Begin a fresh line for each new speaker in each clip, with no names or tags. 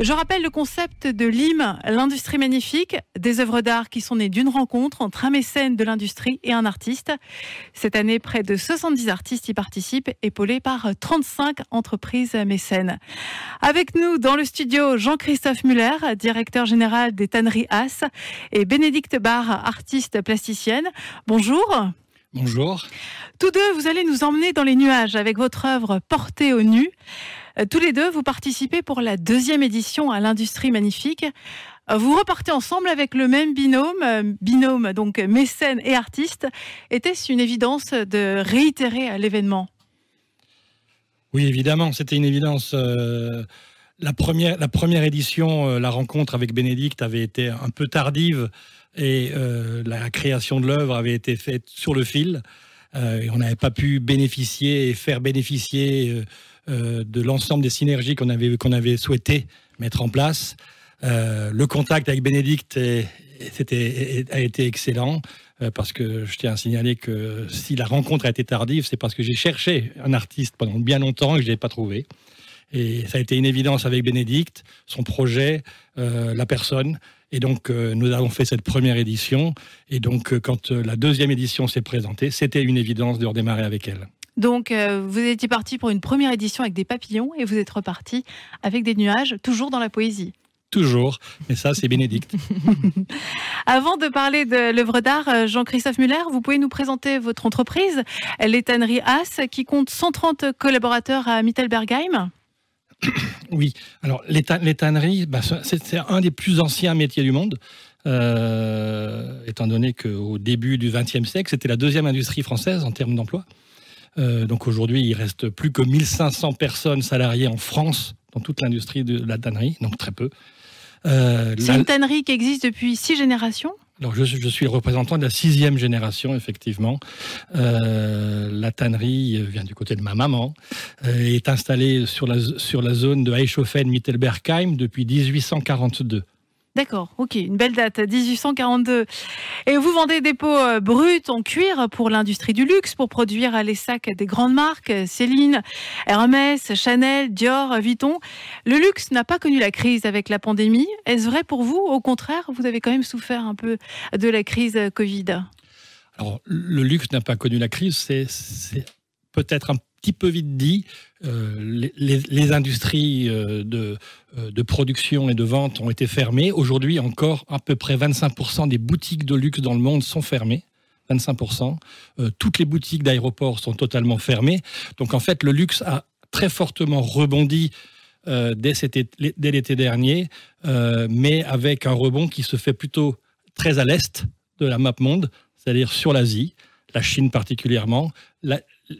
Je rappelle le concept de l'IM, l'industrie magnifique, des œuvres d'art qui sont nées d'une rencontre entre un mécène de l'industrie et un artiste. Cette année, près de 70 artistes y participent, épaulés par 35 entreprises mécènes. Avec nous dans le studio, Jean-Christophe Muller, directeur général des Tanneries As, et Bénédicte Barre, artiste plasticienne. Bonjour.
Bonjour.
Tous deux, vous allez nous emmener dans les nuages avec votre œuvre Portée au nu. Euh, tous les deux, vous participez pour la deuxième édition à l'Industrie Magnifique. Euh, vous repartez ensemble avec le même binôme, euh, binôme donc mécène et artiste. Était-ce une évidence de réitérer l'événement?
Oui, évidemment, c'était une évidence. la, première, la première édition, la rencontre avec Bénédicte avait été un peu tardive et la création de l'œuvre avait été faite sur le fil. et on n'avait pas pu bénéficier et faire bénéficier euh, de l'ensemble des synergies qu'on avait, qu'on avait souhaité mettre en place. Euh, le contact avec Bénédicte a été excellent euh, parce que je tiens à signaler que si la rencontre a été tardive, c'est parce que j'ai cherché un artiste pendant bien longtemps et que je ne l'ai pas trouvé. Et ça a été une évidence avec Bénédicte, son projet, la personne. Et donc, nous avons fait cette première édition. Et donc, quand la deuxième édition s'est présentée, c'était une évidence de redémarrer avec elle.
Donc, euh, vous étiez parti pour une première édition avec des papillons et vous êtes reparti avec des nuages, toujours dans la poésie.
Toujours, mais ça, c'est Bénédicte.
Avant de parler de l'œuvre d'art, euh, Jean-Christophe Muller, vous pouvez nous présenter votre entreprise, les Tanneries As, qui compte 130 collaborateurs à Mittelbergheim
Oui, alors les, tanneries, bah, c'est un des plus anciens métiers du monde. Euh, étant donné qu'au début du XXe siècle, c'était la deuxième industrie française en termes d'emploi. Euh, donc aujourd'hui, il reste plus que 1500 personnes salariées en France dans toute l'industrie de la tannerie, donc très peu.
Euh, C'est une tannerie qui existe depuis six générations?
Alors je, suis le représentant de la sixième génération, effectivement. Euh, la tannerie vient du côté de ma maman, est installée sur la, sur la zone de Eichhofen-Mittelbergheim depuis 1842.
D'accord, ok, une belle date, 1842. Et vous vendez des pots euh, bruts en cuir pour l'industrie du luxe, pour produire les sacs des grandes marques, Céline, Hermès, Chanel, Dior, Vuitton. Le luxe n'a pas connu la crise avec la pandémie. Est-ce vrai pour vous? Au contraire, vous avez quand même souffert un peu de la crise Covid?
Alors, le luxe n'a pas connu la crise, c'est peut-être un petit peu vite dit. Euh, les, industries euh, de, euh, de, production et de vente ont été fermées. Aujourd'hui, encore à peu près 25% des boutiques de luxe dans le monde sont fermées. 25%. toutes les boutiques d'aéroports sont totalement fermées. Donc en fait, le luxe a très fortement rebondi dès, dès l'été dernier, mais avec un rebond qui se fait plutôt très à l'est de la map monde, c'est-à-dire sur l'Asie, la Chine particulièrement.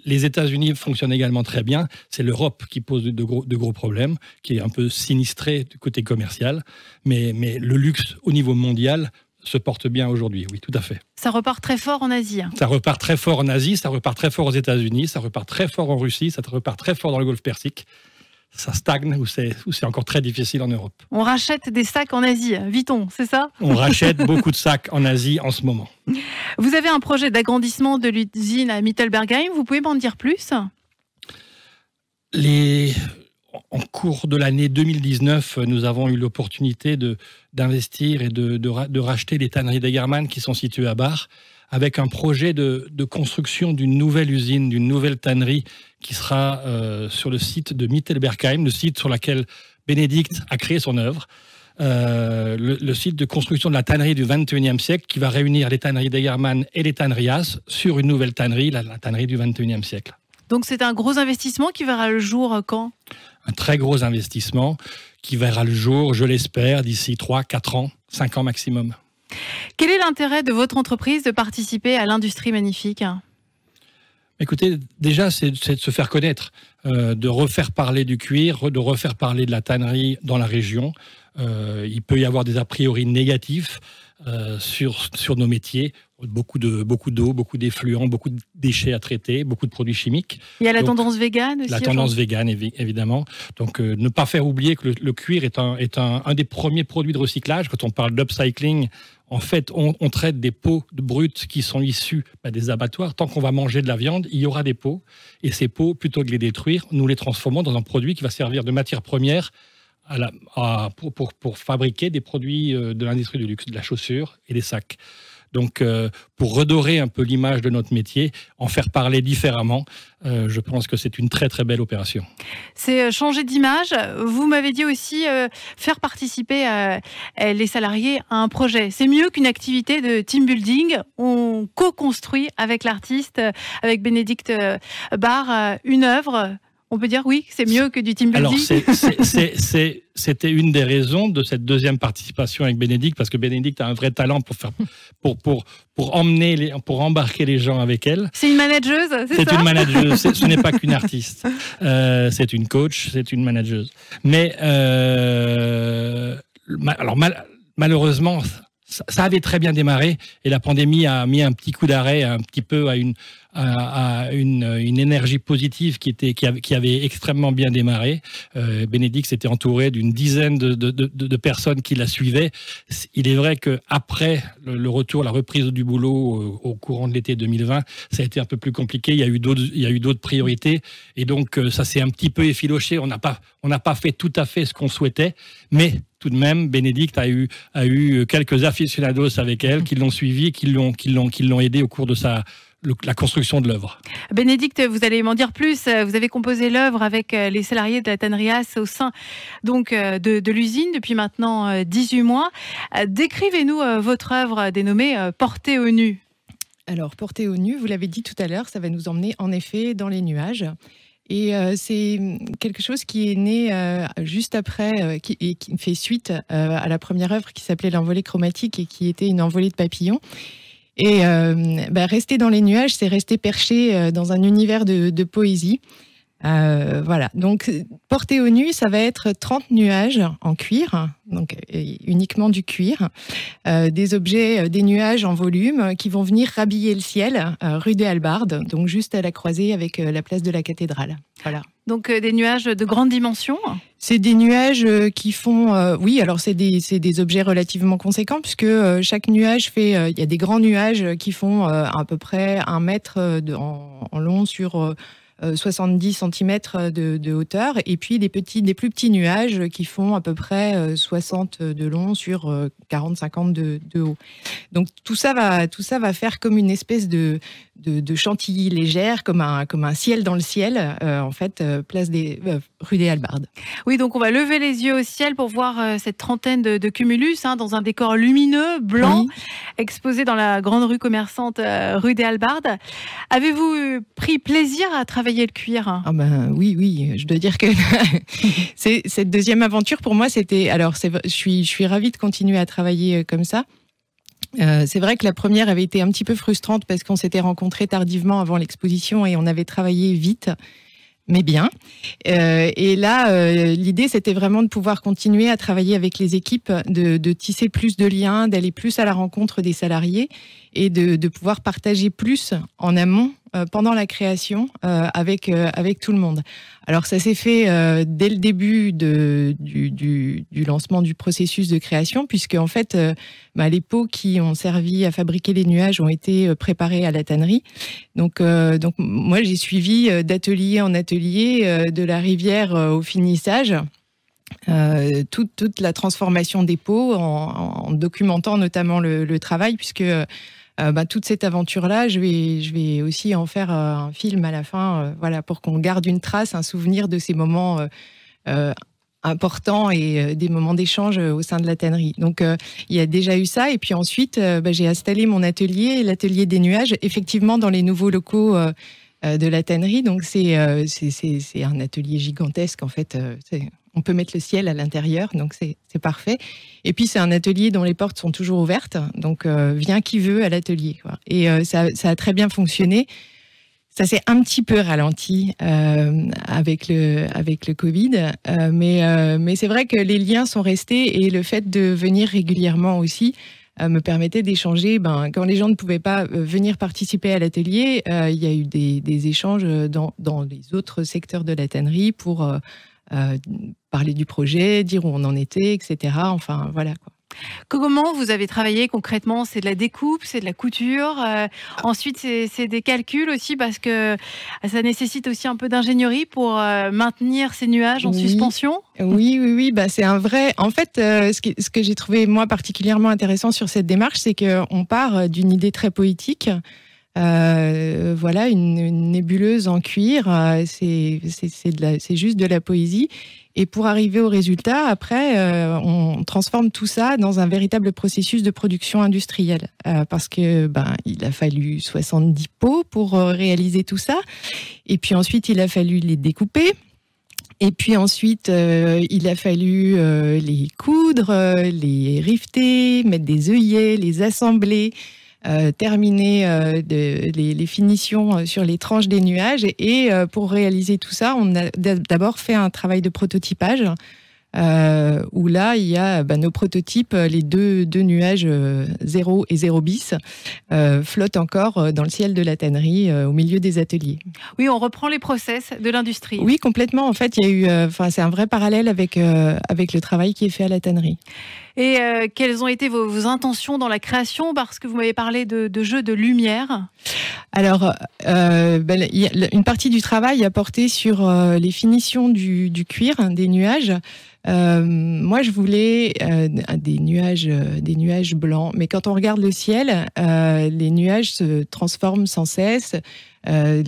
Les États-Unis fonctionnent également très bien. C'est l'Europe qui pose de gros, de gros, problèmes, qui est un peu sinistrée du côté commercial. Mais, mais le luxe au niveau mondial se porte bien aujourd'hui, oui, tout à fait.
Ça repart très fort en Asie. Hein.
Ça repart très fort en Asie, ça repart très fort aux États-Unis, ça repart très fort en Russie, ça repart très fort dans le Golfe Persique ça stagne ou c'est, encore très difficile en Europe.
On rachète des sacs en Asie, Viton, c'est ça?
On rachète beaucoup de sacs en Asie en ce moment.
Vous avez un projet d'agrandissement de l'usine à Mittelbergheim, vous pouvez m'en dire plus?
Les... En cours de l'année 2019, nous avons eu l'opportunité de, d'investir et de, de, racheter les tanneries d'Egerman qui sont situées à Bar avec un projet de, construction d'une nouvelle usine, d'une nouvelle tannerie qui sera euh, sur le site de Mittelbergheim, le site sur lequel Bénédicte a créé son œuvre. Euh, le, site de construction de la tannerie du 21e siècle qui va réunir les tanneries d'Egerman et les tanneries As sur une nouvelle tannerie, la, la tannerie du 21e siècle.
Donc c'est un gros investissement qui verra le jour euh, quand?
Un très gros investissement qui verra le jour, je l'espère, d'ici 3, 4 ans, 5 ans maximum.
Quel est l'intérêt de votre entreprise de participer à l'industrie magnifique?
Écoutez, déjà, c'est de se faire connaître. de refaire parler du cuir, de refaire parler de la tannerie dans la région. Il peut y avoir des a priori négatifs. sur, sur nos métiers beaucoup de beaucoup d'eau, beaucoup d'effluents, beaucoup de déchets à traiter, beaucoup de produits chimiques.
Il y a la tendance végane aussi.
La tendance végane évidemment. Donc euh, ne pas faire oublier que le, cuir est un est un, un, des premiers produits de recyclage. Quand on parle d'upcycling, en fait, on, traite des peaux brutes qui sont issues bah, des abattoirs. Tant qu'on va manger de la viande, il y aura des peaux. Et ces peaux, plutôt que de les détruire, nous les transformons dans un produit qui va servir de matière première pour, fabriquer des produits euh, de l'industrie du luxe, de la chaussure et des sacs. Donc, euh, pour redorer un peu l'image de notre métier, en faire parler différemment, euh, je pense que c'est une très très belle opération.
C'est changer d'image. Vous m'avez dit aussi faire participer les salariés à un projet. C'est mieux qu'une activité de team building. On co-construit avec l'artiste, avec Bénédicte Barr, une œuvre on peut dire oui, c'est mieux que du team building.
Alors c'était une des raisons de cette deuxième participation avec Bénédicte, parce que Bénédicte a un vrai talent pour faire, pour pour pour emmener les, pour embarquer les gens avec elle.
C'est une manageuse, c'est
ça C'est une manageuse. ce n'est pas qu'une artiste. Euh, c'est une coach, c'est une manageuse. Mais euh, alors malheureusement, ça, avait très bien démarré et la pandémie a mis un petit coup d'arrêt un petit peu à une, à, une, énergie positive qui, était, qui, avait, extrêmement bien démarré. Euh, Bénédicte s'était entouré d'une dizaine de, personnes qui la suivaient. Il est vrai qu'après le, le retour, la reprise du boulot euh, au courant de l'été 2020, ça a été un peu plus compliqué. Il y a eu d'autres, priorités et donc euh, ça s'est un petit peu effiloché. On n'a pas, pas fait tout à fait ce qu'on souhaitait, mais tout de même, Bénédicte a eu, a eu quelques aficionados avec elle qui l'ont suivi, qui l'ont, qui l'ont, qui l'ont aidé au cours de sa, la construction de l'œuvre.
Bénédicte, vous allez m'en dire plus. Vous avez composé l'œuvre avec euh, les salariés de la Tanrias au sein donc euh, de, l'usine depuis maintenant 18 euh, mois. Décrivez-nous votre œuvre dénommée Portée au nu.
Alors, Portée au nu, vous l'avez dit tout à l'heure, ça va nous emmener en effet dans les nuages. Et euh, c'est quelque chose qui est né euh, juste après euh, qui, et qui fait suite à la première œuvre qui s'appelait L'envolée chromatique et qui était une envolée de papillons. Et bah, rester dans les nuages, c'est rester perché dans un univers de, poésie. Euh, voilà, donc porté au nu, ça va être 30 nuages en cuir, donc uniquement du cuir, euh, des objets, euh, des nuages en volume qui vont venir rhabiller le ciel, rue des Halbardes, donc juste à la croisée avec la place de la cathédrale. Voilà.
Donc des nuages de grande dimension
C'est des nuages qui font, oui, alors c'est des, des, objets relativement conséquents puisque chaque nuage fait, il y a des grands nuages qui font à peu près un mètre de, en, long sur 70 euh, cm de, hauteur, et puis des, petits, des plus petits nuages qui font à peu près 60 euh, de long sur 40-50 euh, de, haut. Donc tout ça, va, tout ça va faire comme une espèce de, de, chantilly légère, comme un, comme un ciel dans le ciel, en fait, place des, rue des Halbardes.
Oui, donc on va lever les yeux au ciel pour voir cette trentaine de, cumulus hein, dans un décor lumineux, blanc, exposé dans la grande rue commerçante rue des Halbardes. Avez-vous pris plaisir à travailler le cuir?
Ah ben, Oui, oui, je dois dire que cette deuxième aventure, pour moi, c'était... Alors, je, suis, je suis ravie de continuer à travailler euh, comme ça. Euh, c'est vrai que la première avait été un petit peu frustrante parce qu'on s'était rencontrés tardivement avant l'exposition et on avait travaillé vite mais bien. Euh, et là, euh, l'idée, c'était vraiment de pouvoir continuer à travailler avec les équipes, de, tisser plus de liens, d'aller plus à la rencontre des salariés et de pouvoir partager plus en amont euh, pendant la création euh, avec, euh, avec tout le monde. Alors ça s'est fait dès le début du, lancement du processus de création, puisque en fait, bah, les pots qui ont servi à fabriquer les nuages ont été préparés à la tannerie. Donc, donc moi, j'ai suivi d'atelier en atelier, de la rivière au finissage. Toute, toute, la transformation des pots en, en documentant notamment le travail puisque euh, bah, toute cette aventure-là, je vais, aussi en faire euh, un film à la fin, euh, voilà, pour qu'on garde une trace, un souvenir de ces moments importants et des moments d'échange au sein de la tannerie. Donc, il y a déjà eu ça. Et puis ensuite, bah, j'ai installé mon atelier, l'atelier des nuages, effectivement dans les nouveaux locaux de la tannerie. Donc, c'est un atelier gigantesque, en fait on peut mettre le ciel à l'intérieur, donc c'est parfait. Et puis c'est un atelier dont les portes sont toujours ouvertes, donc euh, vient qui veut à l'atelier. Et euh, ça, a très bien fonctionné. Ça s'est un petit peu ralenti avec le avec le Covid, mais mais c'est vrai que les liens sont restés et le fait de venir régulièrement aussi me permettait d'échanger. Ben, quand les gens ne pouvaient pas venir participer à l'atelier, il y a eu des, des échanges dans, dans, les autres secteurs de la tannerie pour parler du projet, dire où on en était, etc. Enfin, voilà. Quoi.
Comment vous avez travaillé concrètement? C'est de la découpe, c'est de la couture. Euh, ensuite, c'est des calculs aussi parce que ça nécessite aussi un peu d'ingénierie pour euh, maintenir ces nuages en suspension?
Oui, oui, oui. Bah, c'est un vrai. En fait, euh, ce, ce que j'ai trouvé moi particulièrement intéressant sur cette démarche, c'est qu'on part d'une idée très poétique. Voilà, une, nébuleuse en cuir, c'est juste de la poésie. Et pour arriver au résultat, après, euh, on transforme tout ça dans un véritable processus de production industrielle. Euh, parce que ben, il a fallu 70 pots pour euh, réaliser tout ça. Et puis ensuite, il a fallu les découper. Et puis ensuite, il a fallu les coudre, les rifter, mettre des œillets, les assembler. Euh, terminer euh, les, finitions euh, sur les tranches des nuages. Et, pour réaliser tout ça, on a d'abord fait un travail de prototypage. Où là, il y a bah, nos prototypes, les deux, deux nuages 0 et 0 bis, flottent encore dans le ciel de la tannerie au milieu des ateliers.
Oui, on reprend les process de l'industrie.
Oui, complètement. En fait, il y a eu, enfin, c'est un vrai parallèle avec, avec le travail qui est fait à la tannerie.
Et euh, quelles ont été vos, intentions dans la création? Parce que vous m'avez parlé de, jeux de lumière.
Alors, euh, ben, une partie du travail a porté sur euh, les finitions du, cuir, hein, des nuages. Moi, je voulais des nuages, des nuages blancs. Mais quand on regarde le ciel, les nuages se transforment sans cesse. Euh,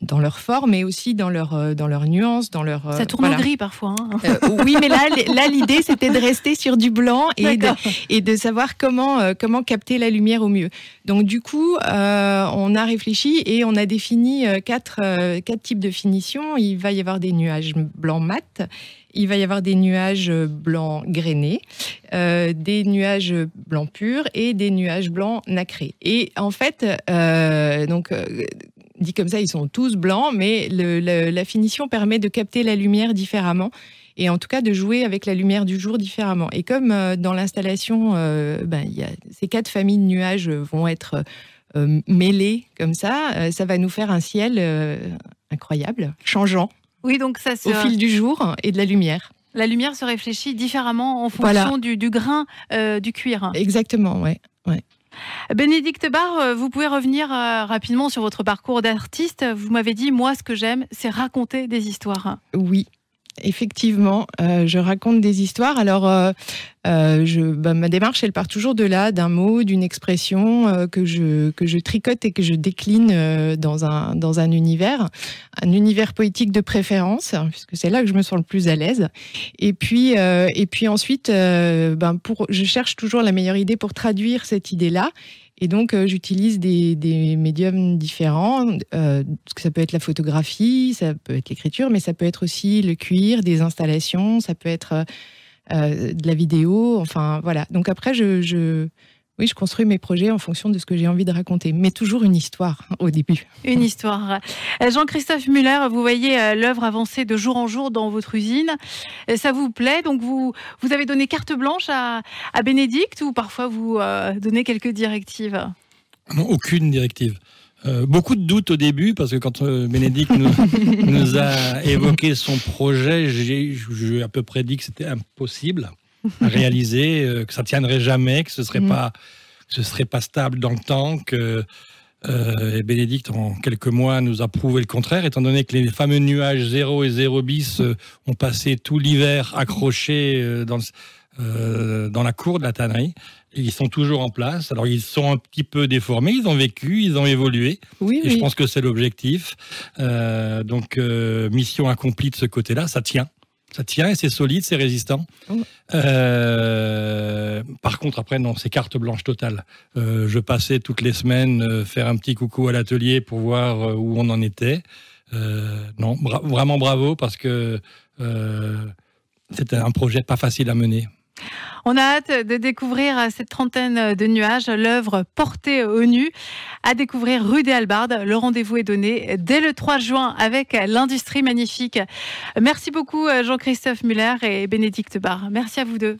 dans leur forme, mais aussi dans leur, euh, dans leur nuance, dans leur.
Euh, Ça tourne au gris parfois. Hein.
oui, mais là, là l'idée c'était de rester sur du blanc et de, et de savoir comment, comment capter la lumière au mieux. Donc du coup, on a réfléchi et on a défini quatre, quatre types de finitions. Il va y avoir des nuages blancs mat, il va y avoir des nuages blancs grainés, des nuages blancs purs et des nuages blancs nacrés. Et en fait, donc dit comme ça, ils sont tous blancs, mais la finition permet de capter la lumière différemment et en tout cas de jouer avec la lumière du jour différemment. Et comme euh, dans l'installation, euh, ben, y a, ces quatre familles de nuages vont être euh, mêlées comme ça, ça va nous faire un ciel incroyable, changeant.
Oui, donc ça
au fil du jour et de la lumière.
La lumière se réfléchit différemment en fonction du, du, grain du cuir.
Exactement, ouais.
Bénédicte Barre, euh, vous pouvez revenir euh, rapidement sur votre parcours d'artiste. Vous m'avez dit, moi, ce que j'aime, c'est raconter des histoires.
Oui, Effectivement, euh, je raconte des histoires. Alors, euh, euh, je, bah, ma démarche, elle part toujours de là, d'un mot, d'une expression que je que je tricote et que je décline dans un dans un univers, un univers poétique de préférence, puisque c'est là que je me sens le plus à l'aise. Et puis et puis ensuite, ben pour, je cherche toujours la meilleure idée pour traduire cette idée-là. Et donc, euh, j'utilise des, médiums différents. Euh, ça peut être la photographie, ça peut être l'écriture, mais ça peut être aussi le cuir, des installations, ça peut être euh, de la vidéo. Enfin, voilà. Donc après, je, oui, je construis mes projets en fonction de ce que j'ai envie de raconter, mais toujours une histoire au début.
Une histoire. Euh, Jean-Christophe Muller, vous voyez euh, l'œuvre avancer de jour en jour dans votre usine. Euh, ça vous plaît? Donc vous, vous avez donné carte blanche à, à Bénédicte ou parfois vous donnez quelques directives?
Non, aucune directive. beaucoup de doutes au début parce que quand Bénédicte nous, nous, a évoqué son projet, j'ai à peu près dit que c'était impossible à réaliser, euh, que ça tiendrait jamais, que ce serait mm. pas, ce serait pas stable dans le temps, que euh, et Bénédicte, en quelques mois, nous a prouvé le contraire, étant donné que les fameux nuages 0 et 0 bis euh, ont passé tout l'hiver accrochés dans, dans la cour de la tannerie. Ils sont toujours en place. Alors, ils sont un petit peu déformés, ils ont vécu, ils ont évolué. Oui, et je pense que c'est l'objectif. donc, mission accomplie de ce côté-là, ça tient. Ça tient et c'est solide, c'est résistant. Euh, par contre, après, non, c'est carte blanche totale. Euh, je passais toutes les semaines euh, faire un petit coucou à l'atelier pour voir où on en était. non, vraiment bravo parce que c'était un projet pas facile à mener.
On a hâte de découvrir cette trentaine de nuages, l'œuvre portée au nu, à découvrir rue des Albardes. Le rendez-vous est donné dès le 3 juin avec l'industrie magnifique. Merci beaucoup Jean-Christophe Muller et Bénédicte Barr. Merci à vous deux.